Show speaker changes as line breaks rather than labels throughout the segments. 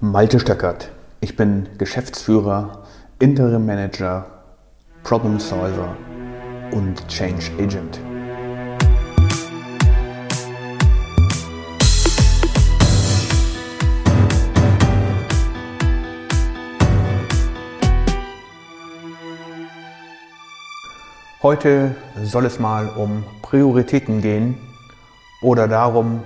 Malte Stöckert. Ich bin Geschäftsführer, Interim Manager, Problem Solver und Change Agent. Heute soll es mal um Prioritäten gehen oder darum,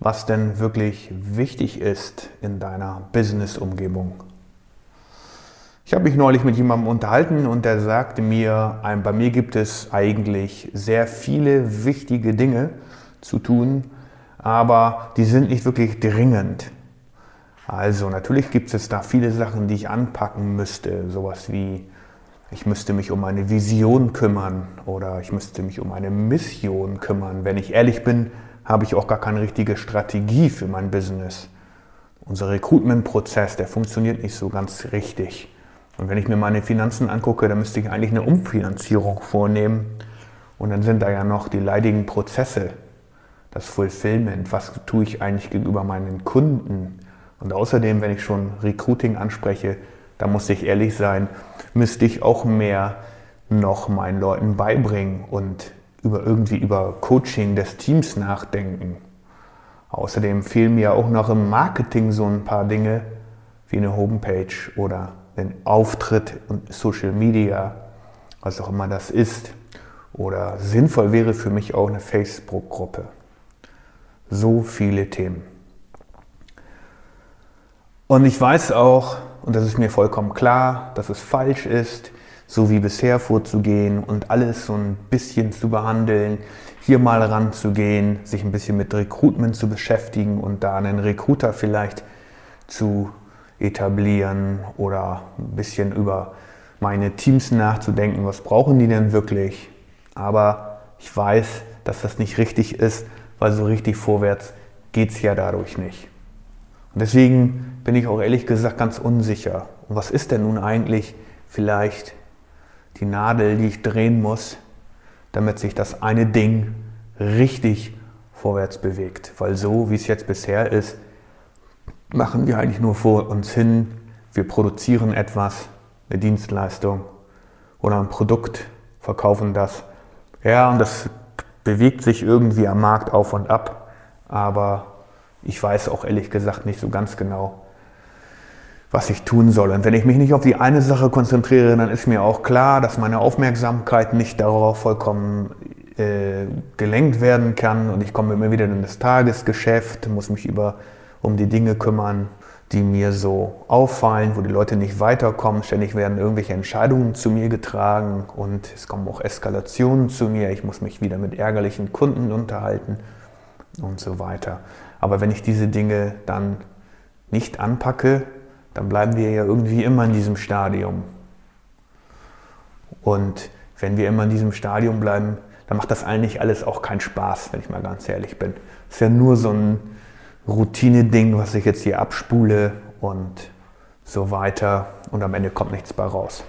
was denn wirklich wichtig ist in deiner Business-Umgebung. Ich habe mich neulich mit jemandem unterhalten und der sagte mir, bei mir gibt es eigentlich sehr viele wichtige Dinge zu tun, aber die sind nicht wirklich dringend. Also natürlich gibt es da viele Sachen, die ich anpacken müsste, sowas wie ich müsste mich um eine Vision kümmern oder ich müsste mich um eine Mission kümmern. Wenn ich ehrlich bin, habe ich auch gar keine richtige Strategie für mein Business. Unser Recruitment-Prozess, der funktioniert nicht so ganz richtig. Und wenn ich mir meine Finanzen angucke, dann müsste ich eigentlich eine Umfinanzierung vornehmen. Und dann sind da ja noch die leidigen Prozesse, das Fulfillment, was tue ich eigentlich gegenüber meinen Kunden. Und außerdem, wenn ich schon Recruiting anspreche, da muss ich ehrlich sein, müsste ich auch mehr noch meinen Leuten beibringen und über irgendwie über Coaching des Teams nachdenken. Außerdem fehlen mir auch noch im Marketing so ein paar Dinge wie eine Homepage oder ein Auftritt und Social Media, was auch immer das ist. Oder sinnvoll wäre für mich auch eine Facebook-Gruppe. So viele Themen. Und ich weiß auch, und das ist mir vollkommen klar, dass es falsch ist, so wie bisher vorzugehen und alles so ein bisschen zu behandeln, hier mal ranzugehen, sich ein bisschen mit Recruitment zu beschäftigen und da einen Recruiter vielleicht zu etablieren oder ein bisschen über meine Teams nachzudenken, was brauchen die denn wirklich. Aber ich weiß, dass das nicht richtig ist, weil so richtig vorwärts geht es ja dadurch nicht. Und deswegen bin ich auch ehrlich gesagt ganz unsicher. Und was ist denn nun eigentlich vielleicht die Nadel, die ich drehen muss, damit sich das eine Ding richtig vorwärts bewegt? Weil so, wie es jetzt bisher ist, machen wir eigentlich nur vor uns hin, wir produzieren etwas, eine Dienstleistung oder ein Produkt, verkaufen das. Ja, und das bewegt sich irgendwie am Markt auf und ab, aber ich weiß auch ehrlich gesagt nicht so ganz genau, was ich tun soll. Und wenn ich mich nicht auf die eine Sache konzentriere, dann ist mir auch klar, dass meine Aufmerksamkeit nicht darauf vollkommen äh, gelenkt werden kann. Und ich komme immer wieder in das Tagesgeschäft, muss mich über, um die Dinge kümmern, die mir so auffallen, wo die Leute nicht weiterkommen. Ständig werden irgendwelche Entscheidungen zu mir getragen und es kommen auch Eskalationen zu mir. Ich muss mich wieder mit ärgerlichen Kunden unterhalten und so weiter. Aber wenn ich diese Dinge dann nicht anpacke, dann bleiben wir ja irgendwie immer in diesem Stadium. Und wenn wir immer in diesem Stadium bleiben, dann macht das eigentlich alles auch keinen Spaß, wenn ich mal ganz ehrlich bin. Es ist ja nur so ein Routine-Ding, was ich jetzt hier abspule und so weiter und am Ende kommt nichts bei raus.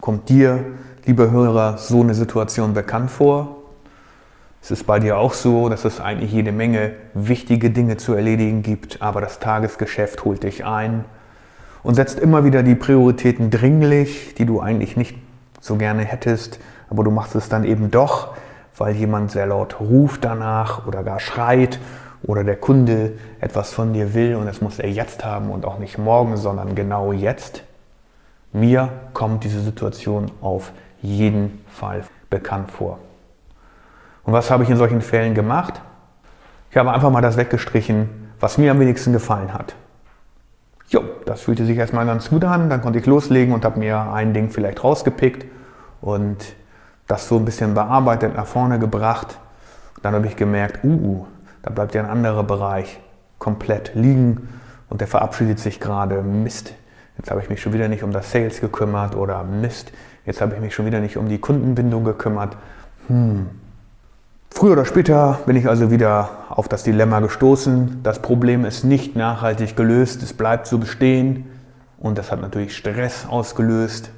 Kommt dir, liebe Hörer, so eine Situation bekannt vor? Es ist bei dir auch so, dass es eigentlich jede Menge wichtige Dinge zu erledigen gibt, aber das Tagesgeschäft holt dich ein und setzt immer wieder die Prioritäten dringlich, die du eigentlich nicht so gerne hättest, aber du machst es dann eben doch, weil jemand sehr laut ruft danach oder gar schreit oder der Kunde etwas von dir will und das muss er jetzt haben und auch nicht morgen, sondern genau jetzt. Mir kommt diese Situation auf jeden Fall bekannt vor. Und was habe ich in solchen Fällen gemacht? Ich habe einfach mal das weggestrichen, was mir am wenigsten gefallen hat. Jo, das fühlte sich erstmal ganz gut an. Dann konnte ich loslegen und habe mir ein Ding vielleicht rausgepickt und das so ein bisschen bearbeitet, nach vorne gebracht. Dann habe ich gemerkt, uh, da bleibt ja ein anderer Bereich komplett liegen und der verabschiedet sich gerade. Mist, jetzt habe ich mich schon wieder nicht um das Sales gekümmert oder Mist, jetzt habe ich mich schon wieder nicht um die Kundenbindung gekümmert. Hm, Früher oder später bin ich also wieder auf das Dilemma gestoßen. Das Problem ist nicht nachhaltig gelöst, es bleibt so bestehen und das hat natürlich Stress ausgelöst,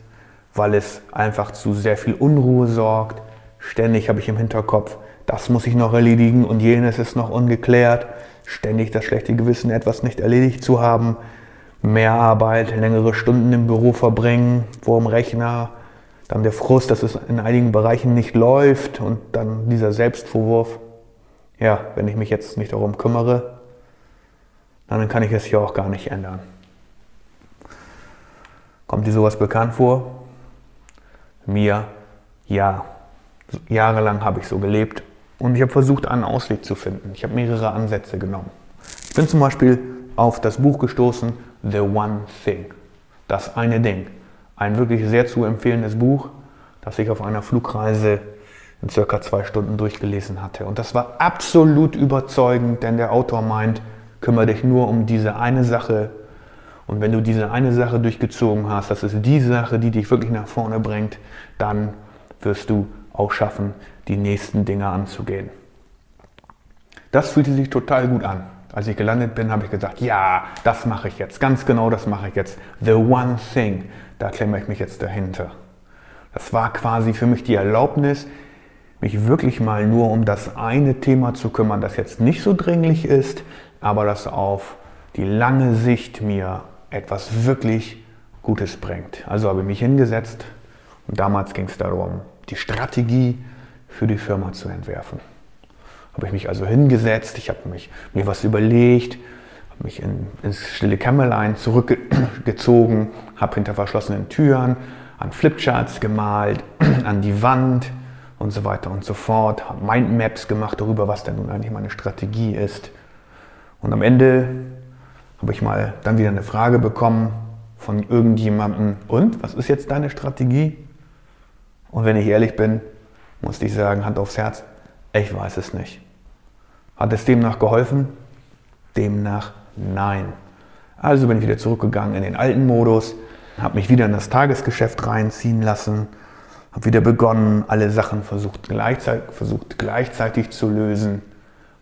weil es einfach zu sehr viel Unruhe sorgt. Ständig habe ich im Hinterkopf, das muss ich noch erledigen und jenes ist noch ungeklärt. ständig das schlechte Gewissen, etwas nicht erledigt zu haben, mehr Arbeit, längere Stunden im Büro verbringen, vor dem Rechner, dann der Frust, dass es in einigen Bereichen nicht läuft und dann dieser Selbstvorwurf. Ja, wenn ich mich jetzt nicht darum kümmere, dann kann ich es ja auch gar nicht ändern. Kommt dir sowas bekannt vor? Mir ja. Jahrelang habe ich so gelebt und ich habe versucht, einen Ausweg zu finden. Ich habe mehrere Ansätze genommen. Ich bin zum Beispiel auf das Buch gestoßen, The One Thing. Das eine Ding. Ein wirklich sehr zu empfehlendes Buch, das ich auf einer Flugreise in circa zwei Stunden durchgelesen hatte. Und das war absolut überzeugend, denn der Autor meint, kümmere dich nur um diese eine Sache. Und wenn du diese eine Sache durchgezogen hast, das ist die Sache, die dich wirklich nach vorne bringt, dann wirst du auch schaffen, die nächsten Dinge anzugehen. Das fühlte sich total gut an. Als ich gelandet bin, habe ich gesagt, ja, das mache ich jetzt, ganz genau das mache ich jetzt. The one thing, da klemme ich mich jetzt dahinter. Das war quasi für mich die Erlaubnis, mich wirklich mal nur um das eine Thema zu kümmern, das jetzt nicht so dringlich ist, aber das auf die lange Sicht mir etwas wirklich Gutes bringt. Also habe ich mich hingesetzt und damals ging es darum, die Strategie für die Firma zu entwerfen. Habe ich mich also hingesetzt, ich habe mich, mir was überlegt, habe mich in, ins stille Kämmerlein zurückgezogen, habe hinter verschlossenen Türen an Flipcharts gemalt, an die Wand und so weiter und so fort, habe Mindmaps gemacht darüber, was denn nun eigentlich meine Strategie ist. Und am Ende habe ich mal dann wieder eine Frage bekommen von irgendjemandem, und was ist jetzt deine Strategie? Und wenn ich ehrlich bin, musste ich sagen, Hand aufs Herz, ich weiß es nicht. Hat es demnach geholfen? Demnach nein. Also bin ich wieder zurückgegangen in den alten Modus, habe mich wieder in das Tagesgeschäft reinziehen lassen, habe wieder begonnen, alle Sachen versucht gleichzeitig, versucht gleichzeitig zu lösen.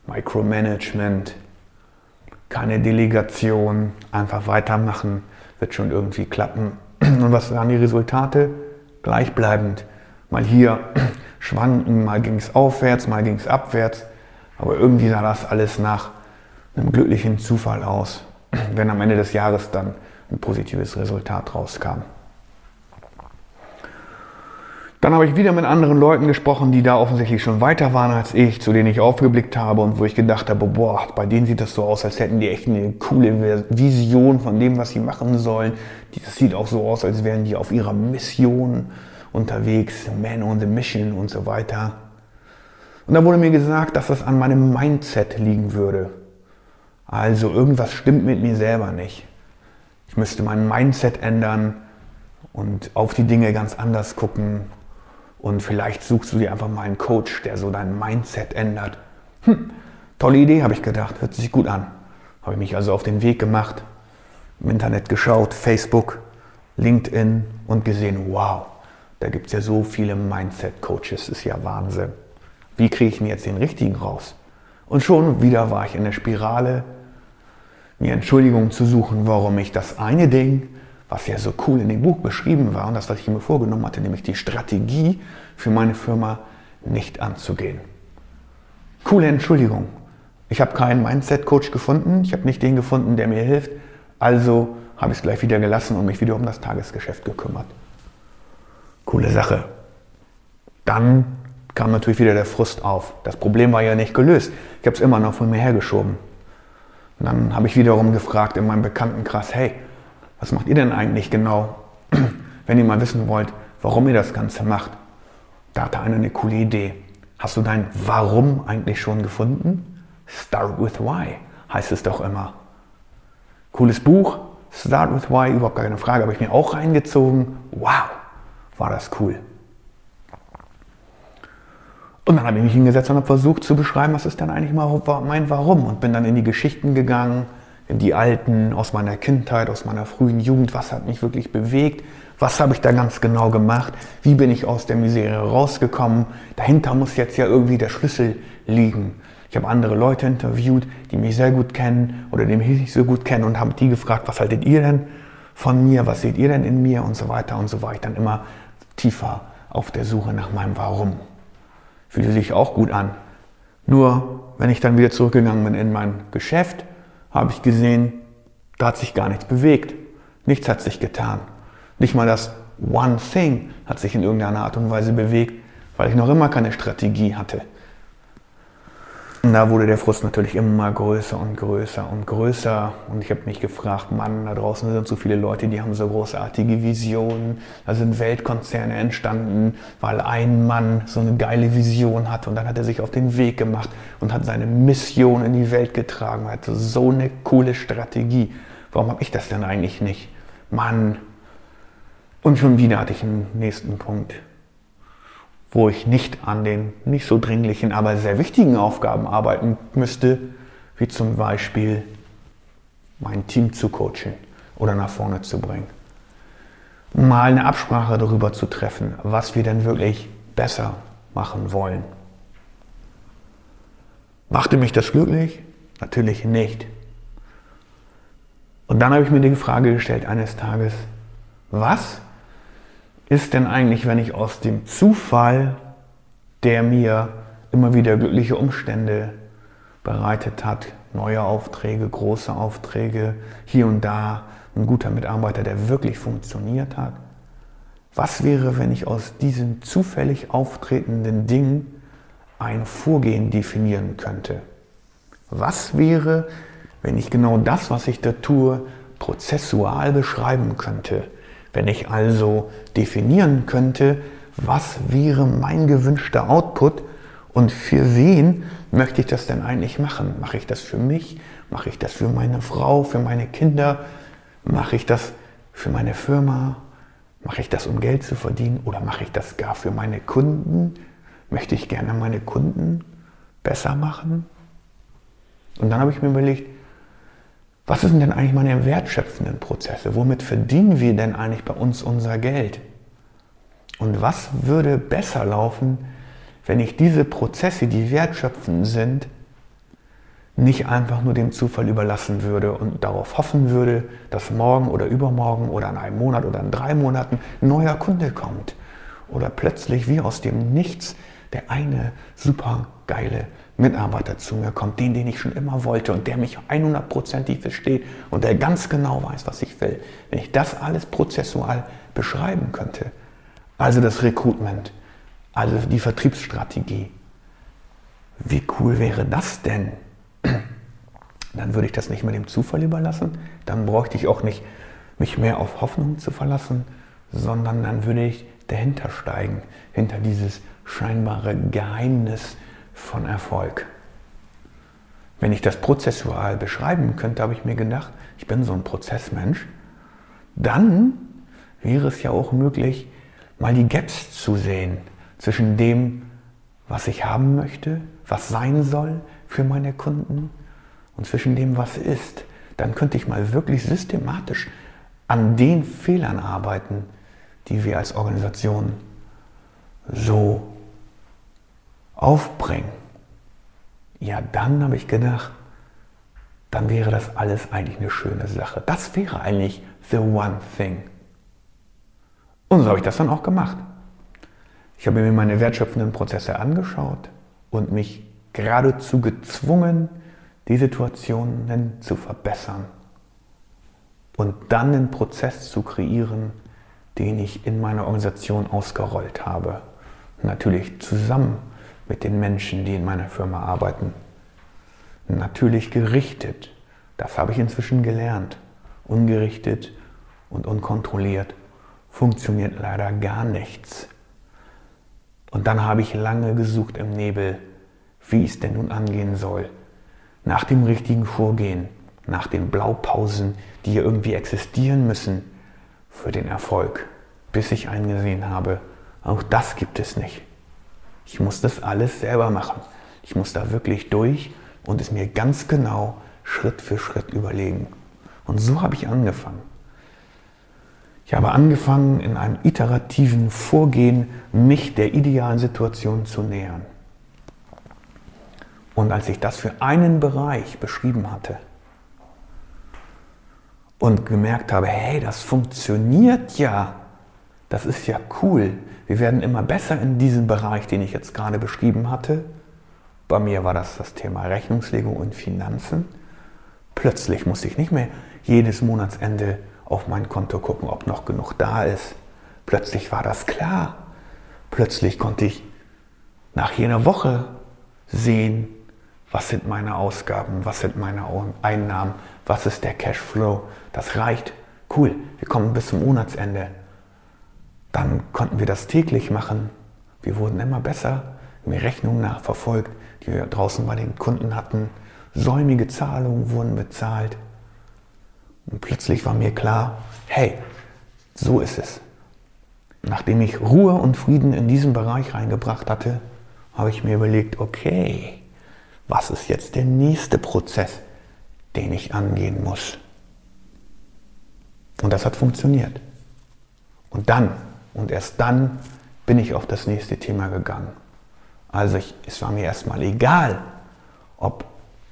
Micromanagement, keine Delegation, einfach weitermachen, wird schon irgendwie klappen. Und was waren die Resultate? Gleichbleibend mal hier schwanken, mal ging es aufwärts, mal ging es abwärts. Aber irgendwie sah das alles nach einem glücklichen Zufall aus, wenn am Ende des Jahres dann ein positives Resultat rauskam. Dann habe ich wieder mit anderen Leuten gesprochen, die da offensichtlich schon weiter waren als ich, zu denen ich aufgeblickt habe und wo ich gedacht habe, boah, bei denen sieht das so aus, als hätten die echt eine coole Vision von dem, was sie machen sollen. Das sieht auch so aus, als wären die auf ihrer Mission unterwegs, Man on the Mission und so weiter. Und da wurde mir gesagt, dass das an meinem Mindset liegen würde. Also irgendwas stimmt mit mir selber nicht. Ich müsste mein Mindset ändern und auf die Dinge ganz anders gucken. Und vielleicht suchst du dir einfach mal einen Coach, der so dein Mindset ändert. Hm, tolle Idee, habe ich gedacht. Hört sich gut an. Habe ich mich also auf den Weg gemacht, im Internet geschaut, Facebook, LinkedIn und gesehen, wow, da gibt es ja so viele Mindset-Coaches, ist ja Wahnsinn. Wie kriege ich mir jetzt den richtigen raus? Und schon wieder war ich in der Spirale, mir Entschuldigungen zu suchen, warum ich das eine Ding, was ja so cool in dem Buch beschrieben war und das, was ich mir vorgenommen hatte, nämlich die Strategie für meine Firma nicht anzugehen. Coole Entschuldigung. Ich habe keinen Mindset-Coach gefunden, ich habe nicht den gefunden, der mir hilft, also habe ich es gleich wieder gelassen und mich wieder um das Tagesgeschäft gekümmert. Coole Sache. Dann kam natürlich wieder der Frust auf. Das Problem war ja nicht gelöst. Ich habe es immer noch von mir hergeschoben. Und dann habe ich wiederum gefragt in meinem Bekanntenkreis, hey, was macht ihr denn eigentlich genau, wenn ihr mal wissen wollt, warum ihr das Ganze macht? Da hatte einer eine coole Idee. Hast du dein Warum eigentlich schon gefunden? Start with Why heißt es doch immer. Cooles Buch, Start with Why, überhaupt keine Frage, habe ich mir auch reingezogen. Wow, war das cool. Und dann habe ich mich hingesetzt und habe versucht zu beschreiben, was ist denn eigentlich mein Warum. Und bin dann in die Geschichten gegangen, in die alten aus meiner Kindheit, aus meiner frühen Jugend, was hat mich wirklich bewegt, was habe ich da ganz genau gemacht, wie bin ich aus der Misere rausgekommen. Dahinter muss jetzt ja irgendwie der Schlüssel liegen. Ich habe andere Leute interviewt, die mich sehr gut kennen oder die mich nicht so gut kennen und habe die gefragt, was haltet ihr denn von mir, was seht ihr denn in mir? und so weiter. Und so war ich dann immer tiefer auf der Suche nach meinem Warum. Fühlte sich auch gut an. Nur wenn ich dann wieder zurückgegangen bin in mein Geschäft, habe ich gesehen, da hat sich gar nichts bewegt. Nichts hat sich getan. Nicht mal das One Thing hat sich in irgendeiner Art und Weise bewegt, weil ich noch immer keine Strategie hatte. Und da wurde der Frust natürlich immer größer und größer und größer. Und ich habe mich gefragt, Mann, da draußen sind so viele Leute, die haben so großartige Visionen. Da sind Weltkonzerne entstanden, weil ein Mann so eine geile Vision hatte. Und dann hat er sich auf den Weg gemacht und hat seine Mission in die Welt getragen. Er hatte so eine coole Strategie. Warum habe ich das denn eigentlich nicht? Mann. Und schon wieder hatte ich einen nächsten Punkt wo ich nicht an den nicht so dringlichen, aber sehr wichtigen Aufgaben arbeiten müsste, wie zum Beispiel mein Team zu coachen oder nach vorne zu bringen. Mal eine Absprache darüber zu treffen, was wir denn wirklich besser machen wollen. Machte mich das glücklich? Natürlich nicht. Und dann habe ich mir die Frage gestellt eines Tages, was ist denn eigentlich, wenn ich aus dem Zufall, der mir immer wieder glückliche Umstände bereitet hat, neue Aufträge, große Aufträge, hier und da ein guter Mitarbeiter, der wirklich funktioniert hat. Was wäre, wenn ich aus diesen zufällig auftretenden Dingen ein Vorgehen definieren könnte? Was wäre, wenn ich genau das, was ich da tue, prozessual beschreiben könnte? Wenn ich also definieren könnte, was wäre mein gewünschter Output und für wen möchte ich das denn eigentlich machen? Mache ich das für mich? Mache ich das für meine Frau, für meine Kinder? Mache ich das für meine Firma? Mache ich das, um Geld zu verdienen? Oder mache ich das gar für meine Kunden? Möchte ich gerne meine Kunden besser machen? Und dann habe ich mir überlegt, was sind denn eigentlich meine wertschöpfenden Prozesse? Womit verdienen wir denn eigentlich bei uns unser Geld? Und was würde besser laufen, wenn ich diese Prozesse, die wertschöpfend sind, nicht einfach nur dem Zufall überlassen würde und darauf hoffen würde, dass morgen oder übermorgen oder in einem Monat oder in drei Monaten ein neuer Kunde kommt. Oder plötzlich wie aus dem Nichts der eine super geile Mitarbeiter zu mir kommt, den, den ich schon immer wollte und der mich 100%ig versteht und der ganz genau weiß, was ich will. Wenn ich das alles prozessual beschreiben könnte, also das Recruitment, also die Vertriebsstrategie, wie cool wäre das denn? Dann würde ich das nicht mehr dem Zufall überlassen, dann bräuchte ich auch nicht mich mehr auf Hoffnung zu verlassen, sondern dann würde ich dahinter steigen, hinter dieses scheinbare Geheimnis von Erfolg. Wenn ich das prozessual beschreiben könnte, habe ich mir gedacht, ich bin so ein Prozessmensch, dann wäre es ja auch möglich, mal die Gaps zu sehen zwischen dem, was ich haben möchte, was sein soll für meine Kunden und zwischen dem, was ist. Dann könnte ich mal wirklich systematisch an den Fehlern arbeiten, die wir als Organisation so aufbringen, ja, dann habe ich gedacht, dann wäre das alles eigentlich eine schöne Sache. Das wäre eigentlich the one thing. Und so habe ich das dann auch gemacht. Ich habe mir meine wertschöpfenden Prozesse angeschaut und mich geradezu gezwungen, die Situationen zu verbessern und dann einen Prozess zu kreieren, den ich in meiner Organisation ausgerollt habe. Natürlich zusammen mit den Menschen, die in meiner Firma arbeiten. Natürlich gerichtet, das habe ich inzwischen gelernt. Ungerichtet und unkontrolliert funktioniert leider gar nichts. Und dann habe ich lange gesucht im Nebel, wie es denn nun angehen soll. Nach dem richtigen Vorgehen, nach den Blaupausen, die ja irgendwie existieren müssen für den Erfolg, bis ich eingesehen habe, auch das gibt es nicht. Ich muss das alles selber machen. Ich muss da wirklich durch und es mir ganz genau Schritt für Schritt überlegen. Und so habe ich angefangen. Ich habe angefangen, in einem iterativen Vorgehen mich der idealen Situation zu nähern. Und als ich das für einen Bereich beschrieben hatte und gemerkt habe, hey, das funktioniert ja, das ist ja cool, wir werden immer besser in diesem Bereich, den ich jetzt gerade beschrieben hatte. Bei mir war das das Thema Rechnungslegung und Finanzen. Plötzlich musste ich nicht mehr jedes Monatsende auf mein Konto gucken, ob noch genug da ist. Plötzlich war das klar. Plötzlich konnte ich nach jeder Woche sehen, was sind meine Ausgaben, was sind meine Einnahmen, was ist der Cashflow. Das reicht. Cool, wir kommen bis zum Monatsende. Dann konnten wir das täglich machen. Wir wurden immer besser, mir Rechnungen nachverfolgt, die wir draußen bei den Kunden hatten. Säumige Zahlungen wurden bezahlt. Und plötzlich war mir klar, hey, so ist es. Nachdem ich Ruhe und Frieden in diesen Bereich reingebracht hatte, habe ich mir überlegt, okay, was ist jetzt der nächste Prozess, den ich angehen muss? Und das hat funktioniert. Und dann, und erst dann, bin ich auf das nächste Thema gegangen. Also ich, es war mir erstmal egal, ob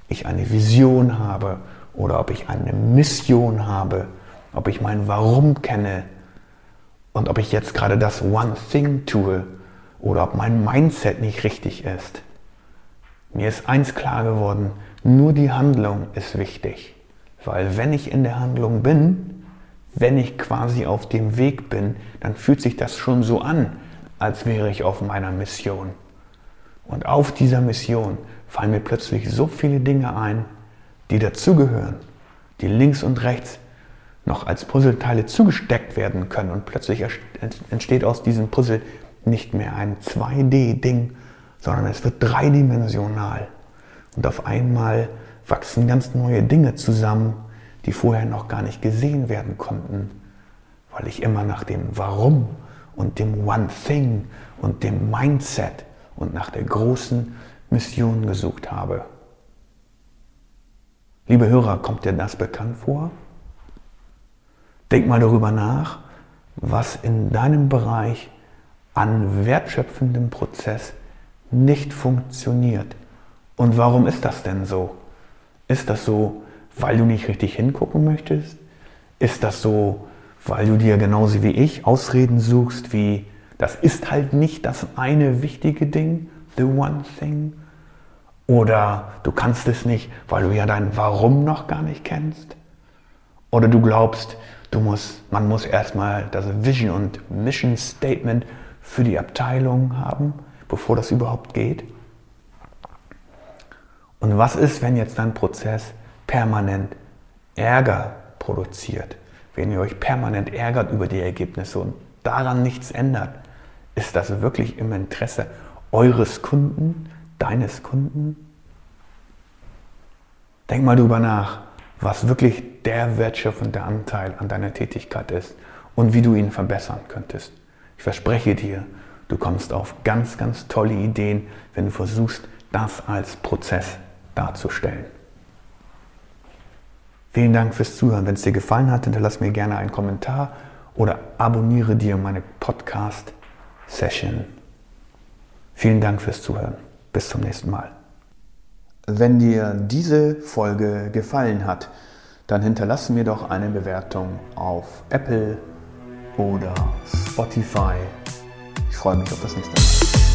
ich eine Vision habe oder ob ich eine Mission habe, ob ich mein Warum kenne und ob ich jetzt gerade das One Thing tue oder ob mein Mindset nicht richtig ist. Mir ist eins klar geworden, nur die Handlung ist wichtig. Weil wenn ich in der Handlung bin, wenn ich quasi auf dem Weg bin, dann fühlt sich das schon so an, als wäre ich auf meiner Mission. Und auf dieser Mission fallen mir plötzlich so viele Dinge ein, die dazugehören, die links und rechts noch als Puzzleteile zugesteckt werden können. Und plötzlich entsteht aus diesem Puzzle nicht mehr ein 2D-Ding, sondern es wird dreidimensional. Und auf einmal wachsen ganz neue Dinge zusammen, die vorher noch gar nicht gesehen werden konnten, weil ich immer nach dem Warum und dem One Thing und dem Mindset und nach der großen Mission gesucht habe. Liebe Hörer, kommt dir das bekannt vor? Denk mal darüber nach, was in deinem Bereich an wertschöpfendem Prozess nicht funktioniert. Und warum ist das denn so? Ist das so, weil du nicht richtig hingucken möchtest? Ist das so, weil du dir genauso wie ich Ausreden suchst, wie das ist halt nicht das eine wichtige Ding, the one thing? Oder du kannst es nicht, weil du ja dein Warum noch gar nicht kennst? Oder du glaubst, du musst, man muss erstmal das Vision und Mission Statement für die Abteilung haben, bevor das überhaupt geht? Und was ist, wenn jetzt dein Prozess permanent Ärger produziert? Wenn ihr euch permanent ärgert über die Ergebnisse und daran nichts ändert, ist das wirklich im Interesse eures Kunden, deines Kunden? Denk mal drüber nach, was wirklich der wertschöpfende Anteil an deiner Tätigkeit ist und wie du ihn verbessern könntest. Ich verspreche dir, du kommst auf ganz, ganz tolle Ideen, wenn du versuchst, das als Prozess darzustellen. Vielen Dank fürs Zuhören. Wenn es dir gefallen hat, hinterlass mir gerne einen Kommentar oder abonniere dir meine Podcast-Session. Vielen Dank fürs Zuhören. Bis zum nächsten Mal. Wenn dir diese Folge gefallen hat, dann hinterlasse mir doch eine Bewertung auf Apple oder Spotify. Ich freue mich auf das nächste Mal.